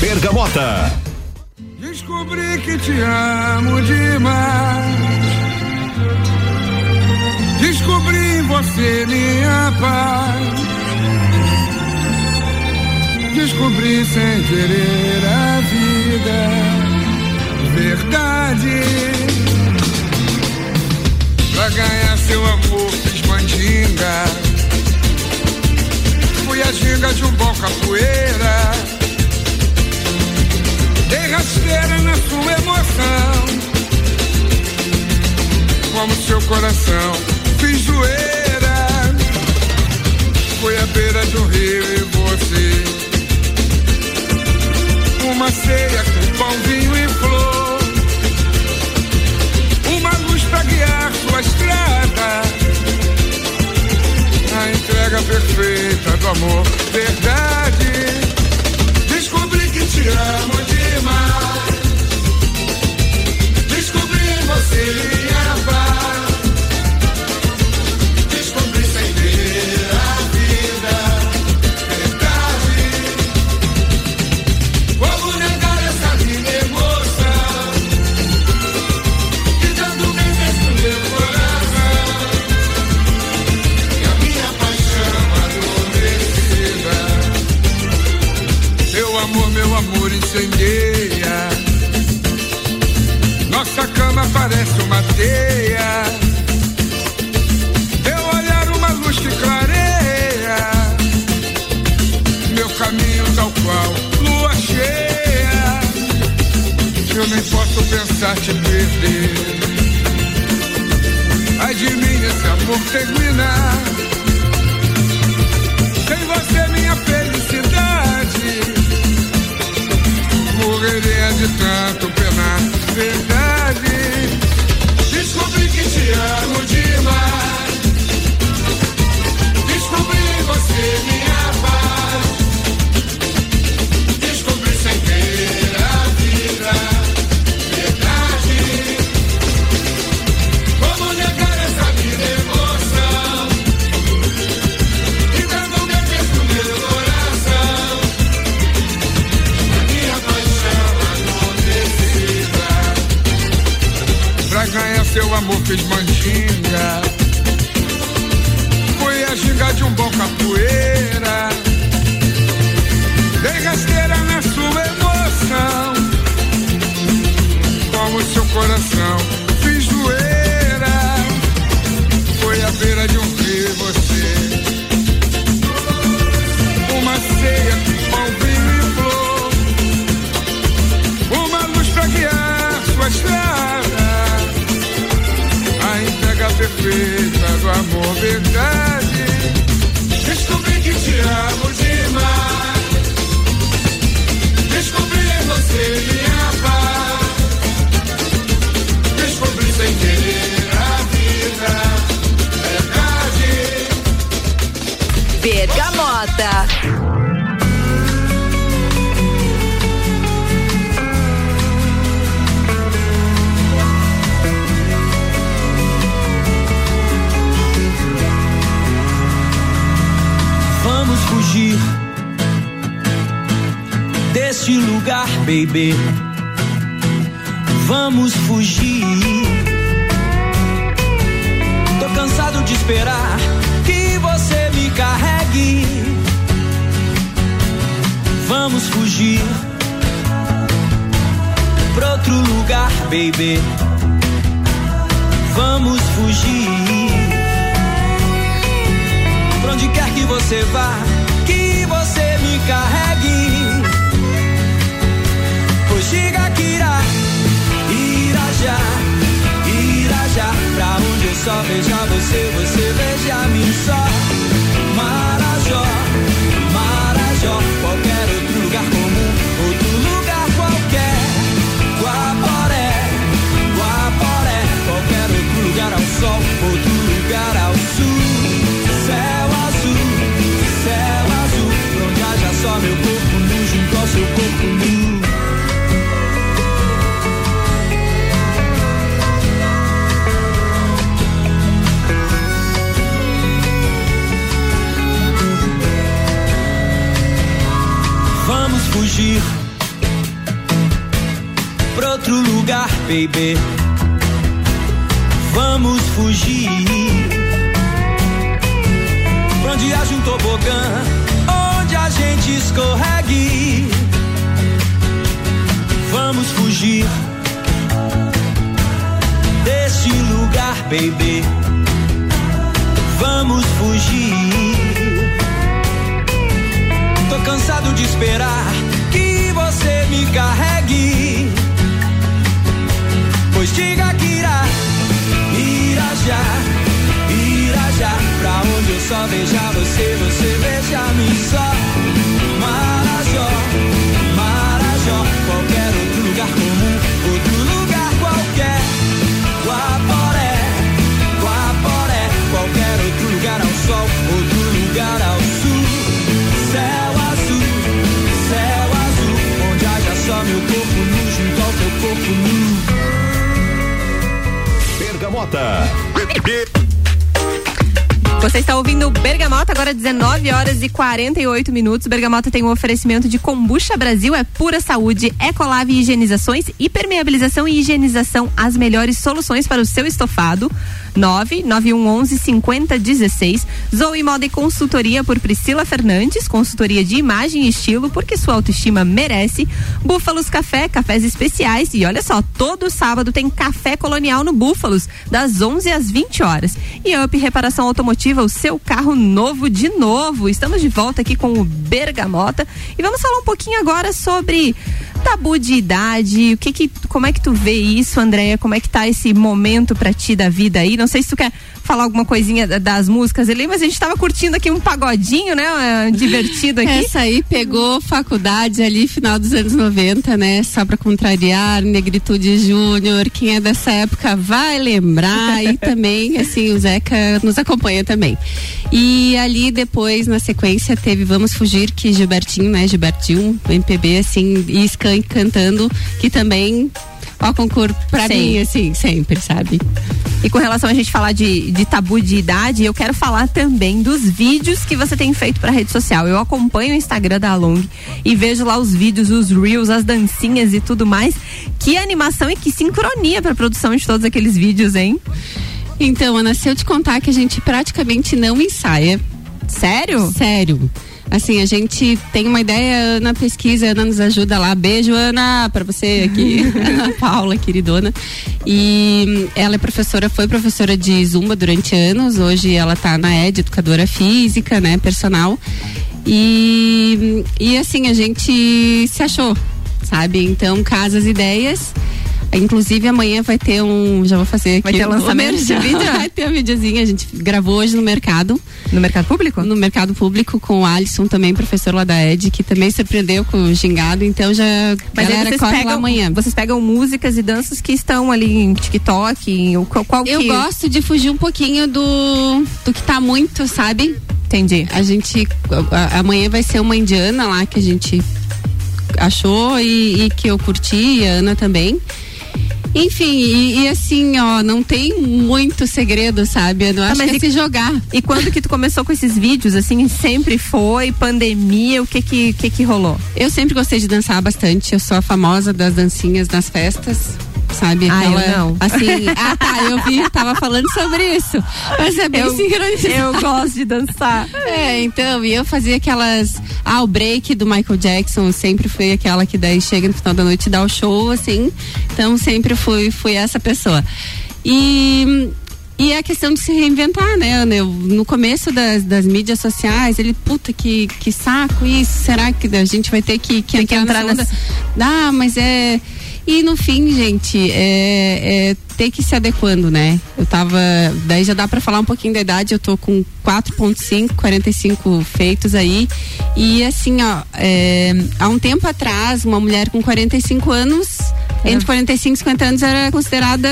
Bergamota. Descobri que te amo demais. Descobri em você minha paz. Descobri sem querer a vida verdade. Pra ganhar seu amor fiz mandinga. Fui a ginga de um bom capoeira. Dei rasteira na sua emoção. Como seu coração, fiz zoeira. Fui à beira do rio e você. Uma ceia com pão, vinho e flor pra guiar sua estrada. A entrega perfeita do amor, verdade. Descobri que te amo demais. be. fugir pra outro lugar, baby. Vamos fugir pra onde haja um tobogã, onde a gente escorregue. Vamos fugir desse lugar, baby. Vamos fugir. Tô cansado de esperar me carregue. Pois diga que irá, irá já, irá já. Pra onde eu só vejo você, você veja-me só. pouquinho. Pergamota. Você está ouvindo Bergamota, agora 19 horas e 48 minutos. Bergamota tem um oferecimento de Combucha Brasil, é pura saúde, Ecolave Higienizações, hipermeabilização e higienização, as melhores soluções para o seu estofado. 99111 5016. Zoe Moda e Consultoria por Priscila Fernandes, consultoria de imagem e estilo, porque sua autoestima merece. Búfalos Café, cafés especiais. E olha só, todo sábado tem café colonial no Búfalos, das 11 às 20 horas. E Up Reparação Automotiva o seu carro novo de novo. Estamos de volta aqui com o Bergamota e vamos falar um pouquinho agora sobre tabu de idade, o que que, como é que tu vê isso, Andréia? Como é que tá esse momento pra ti da vida aí? Não sei se tu quer falar alguma coisinha das músicas ali, mas a gente tava curtindo aqui um pagodinho, né? Divertido aqui. Essa aí pegou faculdade ali, final dos anos 90, né? Só pra contrariar, Negritude Júnior, quem é dessa época vai lembrar e [laughs] também, assim, o Zeca nos acompanha também. E ali depois, na sequência, teve Vamos Fugir, que Gilbertinho, né? Gilbertinho, MPB, assim, e Cantando, que também ó concurso pra Sim. mim, assim, sempre, sabe? E com relação a gente falar de, de tabu de idade, eu quero falar também dos vídeos que você tem feito pra rede social. Eu acompanho o Instagram da Long e vejo lá os vídeos, os reels, as dancinhas e tudo mais. Que animação e que sincronia pra produção de todos aqueles vídeos, hein? Então, Ana, se eu te contar que a gente praticamente não ensaia. Sério? Sério. Assim, a gente tem uma ideia, Ana pesquisa, Ana nos ajuda lá. Beijo, Ana, pra você aqui. [laughs] [laughs] Ana Paula, queridona. E ela é professora, foi professora de Zumba durante anos. Hoje ela tá na ED, educadora física, né, personal. E, e assim, a gente se achou, sabe? Então, casa as ideias. Inclusive amanhã vai ter um, já vou fazer aqui. Vai ter um lançamento de vídeo? [laughs] Vai ter um videozinho, a gente gravou hoje no mercado. No mercado público? No mercado público com o Alisson também, professor lá da ED, que também surpreendeu com o gingado, então já Mas galera vocês corre lá pegam, amanhã. vocês pegam músicas e danças que estão ali em TikTok, em, qual, qual Eu que... gosto de fugir um pouquinho do, do que tá muito, sabe? Entendi. A gente. a- amanhã vai ser uma indiana lá que a gente achou e, e que eu curti, e a Ana também. Enfim, e, e assim, ó, não tem muito segredo, sabe? Eu não Tá, acho mas que é e- se jogar. E quando que tu começou com esses vídeos, assim, sempre foi, pandemia, o que que, que que rolou? Eu sempre gostei de dançar bastante. Eu sou a famosa das dancinhas nas festas. Sabe? Ah, eu Aquela- não. Assim, ah tá, eu vi, tava falando sobre isso. Mas é bem Eu- sincronizado. eu gosto de dançar. É, então, e eu fazia aquelas. Ah, o break do Michael Jackson sempre foi aquela que daí chega no final da noite e dá o show, assim. Então sempre fui, fui essa pessoa. E. E é a questão de se reinventar, né, Ana? Eu, no começo das, das mídias sociais, ele, puta, que, que saco isso. Será que a gente vai ter que, que Tem que entrar nessa onda? nessa- Ah, mas é. E no fim, gente, é, é ter que se adequando, né? Eu tava. Daí já dá pra falar um pouquinho da idade, eu tô com 4,5, 45 feitos aí. E assim, ó, é, há um tempo atrás, uma mulher com 45 anos, entre 45 e 50 anos, era considerada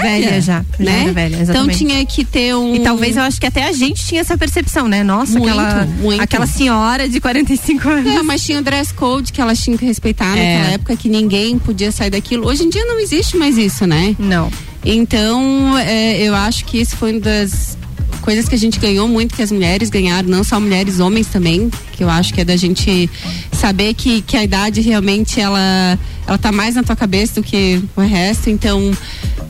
velha, Velha já, já né? era velha, então tinha que ter um. E talvez eu acho que até a gente tinha essa percepção, né? Nossa, Muito, aquela, muito. aquela senhora de 45 anos. Não, mas tinha o dress code que elas tinham que respeitar É. naquela época, que ninguém podia sair daquilo. Hoje em dia não existe mais isso, né? Não. Então, é, eu acho que isso foi uma das coisas que a gente ganhou muito, que as mulheres ganharam, não só mulheres, homens também, que eu acho que é da gente saber que, que a idade realmente ela, ela tá mais na tua cabeça do que o resto, então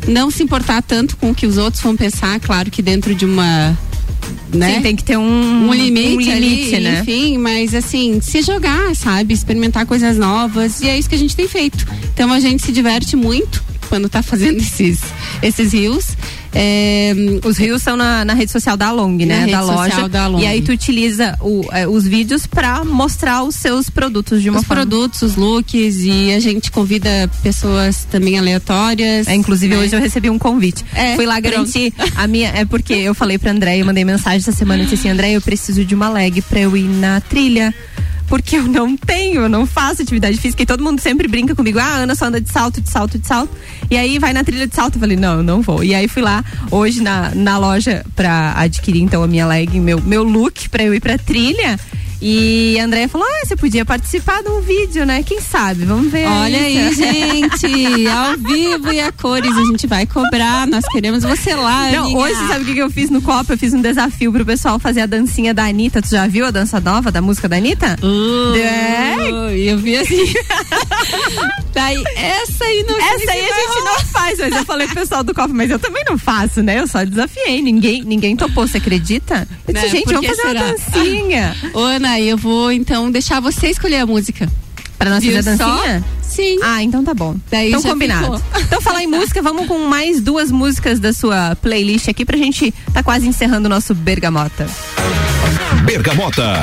não se importar tanto com o que os outros vão pensar, claro que dentro de uma né? Sim, tem que ter um, um limite, um limite ali, né? enfim, mas assim, se jogar, sabe? Experimentar coisas novas e é isso que a gente tem feito. Então a gente se diverte muito quando tá fazendo [laughs] esses, esses rios. É, Os rios são na, na rede social da Long, né? da loja. da Long. E aí tu utiliza o- é, os vídeos pra mostrar os seus produtos de uma os forma. produtos, os looks e a gente convida pessoas também aleatórias. É, inclusive né? hoje eu recebi um convite. É, Fui lá garantir [laughs] a minha. É porque eu falei pra André, eu mandei mensagem essa semana e disse assim: André, eu preciso de uma leg pra eu ir na trilha. Porque eu não tenho, eu não faço atividade física e todo mundo sempre brinca comigo. Ah, Ana só anda de salto, de salto, de salto. E aí vai na trilha de salto. Eu falei, não, eu não vou. E aí fui lá hoje na, na loja pra adquirir então a minha leg, meu, meu look pra eu ir pra trilha. E a Andréia falou: ah, você podia participar de um vídeo, né? Quem sabe? Vamos ver. Olha aí, gente. [laughs] Ao vivo e a cores, a gente vai cobrar. Nós queremos você lá. Não, amiga. hoje, sabe o que que eu fiz no copo? Eu fiz um desafio pro pessoal fazer a dancinha da Anitta. Tu já viu a dança nova da música da Anitta? Uh, é. Eu vi assim. [laughs] Daí, essa aí não Essa aí a gente não faz, mas eu falei pro pessoal do copo, mas eu também não faço, né? Eu só desafiei. Ninguém, ninguém topou, você acredita? Eu disse, Né, gente, vamos fazer uma será? dancinha. [laughs] Ô, Ana, eu vou então deixar você escolher a música. Pra nós fazer a dancinha? só? Sim. Ah, então tá bom. Daí então combinado. ficou. [laughs] Então falar em música, vamos com mais duas músicas da sua playlist aqui pra gente tá quase encerrando o nosso Bergamota. Bergamota.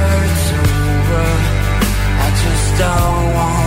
don't want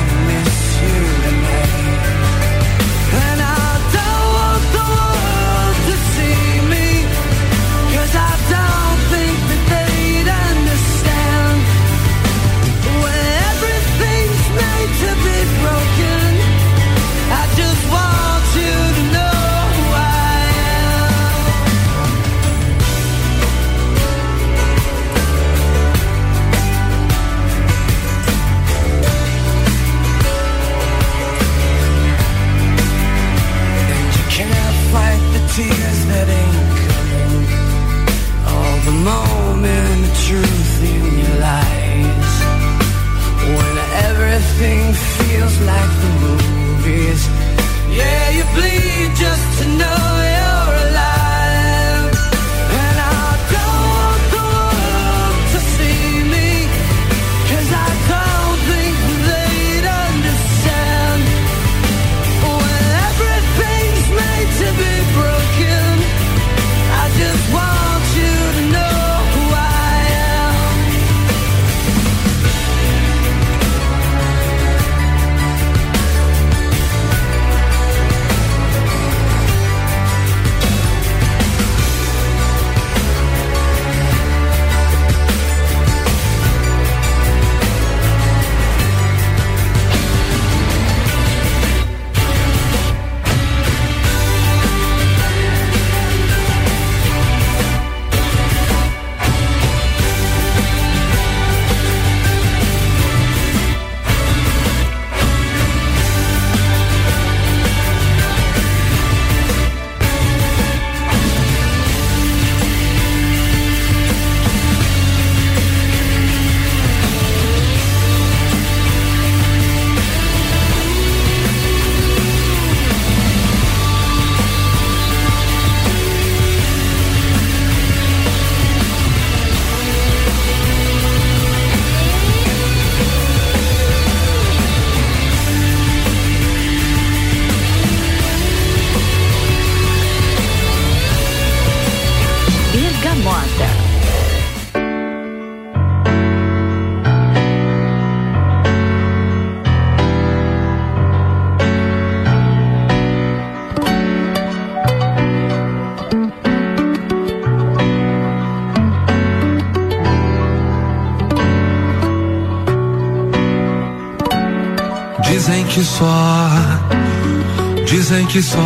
que só,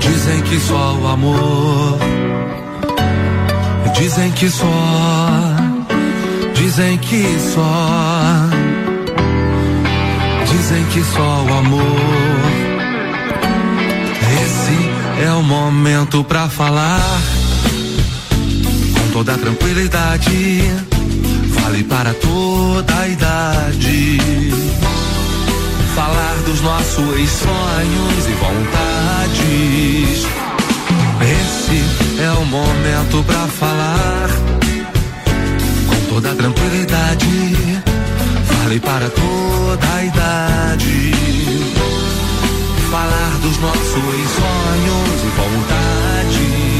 dizem que só o amor, dizem que só, dizem que só, dizem que só o amor. Esse é o momento pra falar com toda tranquilidade vale para toda a idade. Falar dos nossos sonhos e vontades. Esse é o momento pra falar com toda tranquilidade, vale para toda a idade. Falar dos nossos sonhos e vontades.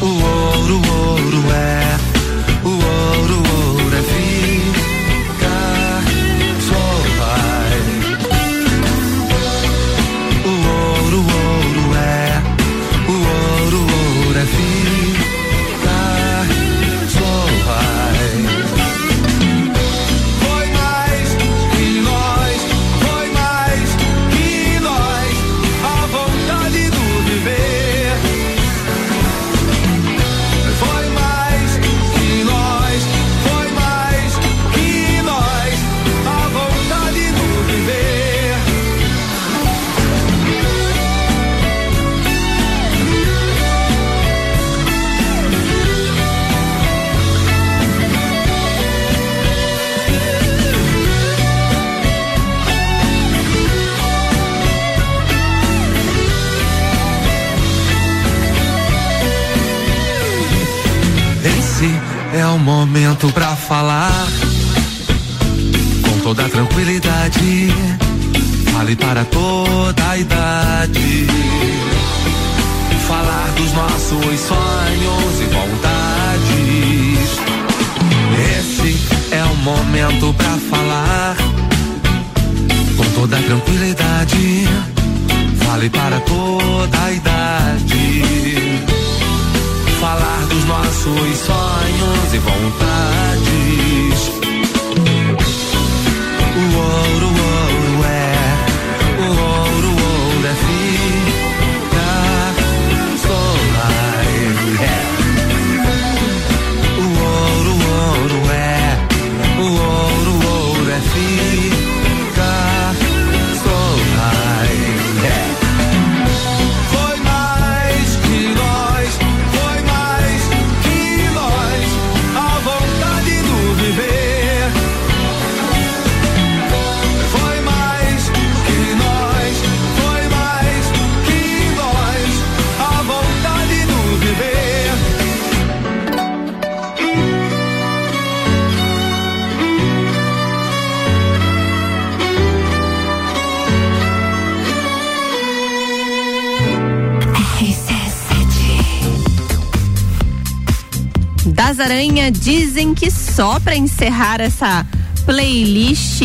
O ouro, o ouro é, Aranha dizem que só para encerrar essa playlist.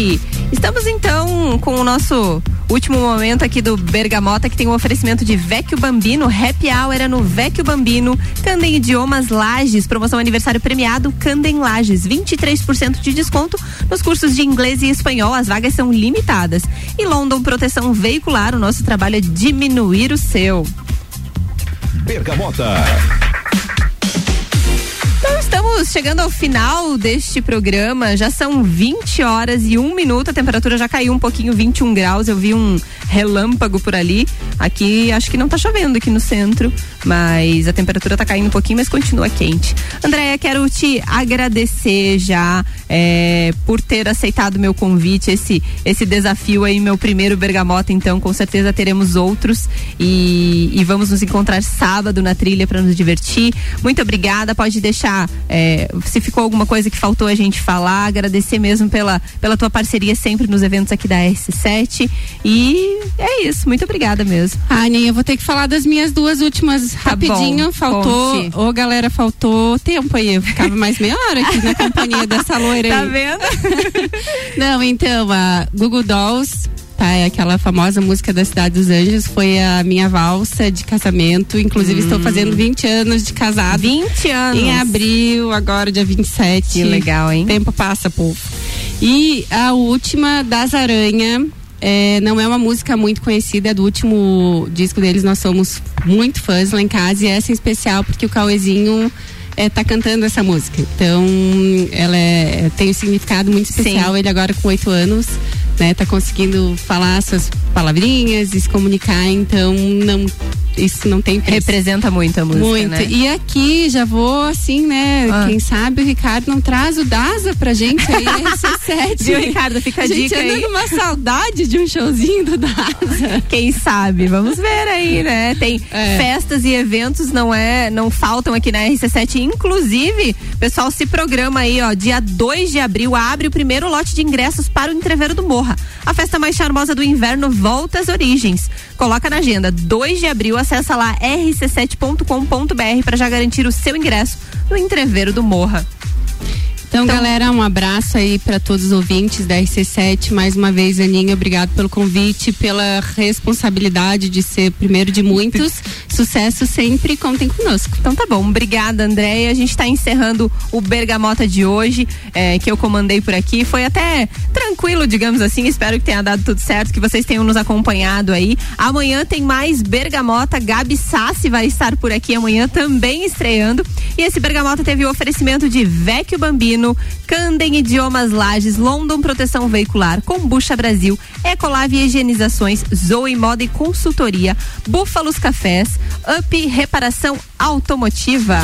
Estamos então com o nosso último momento aqui do Bergamota, que tem um oferecimento de Vecchio Bambino, Happy Hour era no Vecchio Bambino, Candem Idiomas Lages, promoção aniversário premiado, Candem Lages, 23% de desconto nos cursos de inglês e espanhol, as vagas são limitadas. E London Proteção Veicular, o nosso trabalho é diminuir o seu. Bergamota. Chegando ao final deste programa. Já são 20 horas e um minuto. A temperatura já caiu um pouquinho, 21 graus. Eu vi um relâmpago por ali. Aqui acho que não tá chovendo aqui no centro, mas a temperatura tá caindo um pouquinho, mas continua quente. Andréia, quero te agradecer já é, por ter aceitado meu convite, esse, esse desafio aí, meu primeiro bergamota. Então, com certeza teremos outros e, e vamos nos encontrar sábado na trilha para nos divertir. Muito obrigada. Pode deixar, é, se ficou alguma coisa que faltou a gente falar, agradecer mesmo pela, pela tua parceria sempre nos eventos aqui da S7. E é isso. Muito obrigada mesmo. Ah, Aninha, eu vou ter que falar das minhas duas últimas Tá rapidinho. bom, faltou. Ô, galera, faltou tempo aí. Eu ficava mais meia hora aqui na companhia dessa loira Tá aí. vendo? [laughs] Não, então, a Google Dolls, tá? É aquela famosa música da Cidade dos Anjos, foi a minha valsa de casamento. Inclusive, estou fazendo 20 anos de casado. 20 anos. Em abril, agora dia 27. Que legal, hein? O tempo passa, povo. E a última, Das Aranha. É, não é uma música muito conhecida, é do último disco deles, nós somos muito fãs lá em casa e essa em especial porque o Cauezinho é, tá cantando essa música. Então, ela é- tem um significado muito especial. Sim. Ele agora com oito anos, né, tá conseguindo falar suas palavrinhas e se comunicar. Então, não isso não tem preço. Representa muito a música, Muito. né? E aqui já vou assim, né? Ah. Quem sabe o Ricardo não traz o Daza pra gente aí, [laughs] RC7. Viu, Ricardo? Fica a gente dica anda aí. numa saudade de um showzinho do Daza. [laughs] Quem sabe? Vamos ver aí, né? Tem É. festas e eventos, não é, não faltam aqui na RC7. Inclusive, pessoal se programa aí, ó, dia 2 de abril abre o primeiro lote de ingressos para o Entreveiro do Morra. A festa mais charmosa do inverno volta às origens. Coloca na agenda, 2 de abril, acessa lá rc7.com.br para já garantir o seu ingresso no Entreveiro do Morra. Então, galera, um abraço aí para todos os ouvintes da RC7. Mais uma vez, Aninha, obrigado pelo convite, pela responsabilidade de ser primeiro de muitos. Sucesso sempre, contem conosco. Então tá bom, obrigada Andréia. A gente está encerrando o Bergamota de hoje, é, que eu comandei por aqui. Foi até tranquilo, digamos assim. Espero que tenha dado tudo certo, que vocês tenham nos acompanhado aí. Amanhã tem mais Bergamota. Gabi Sassi vai estar por aqui amanhã também estreando. E esse Bergamota teve o oferecimento de Vecchio Bambino, Candem Idiomas Lages, London Proteção Veicular, Combucha Brasil, Ecolave Higienizações, Zoe Moda e Consultoria, Búfalos Cafés, Up Reparação Automotiva.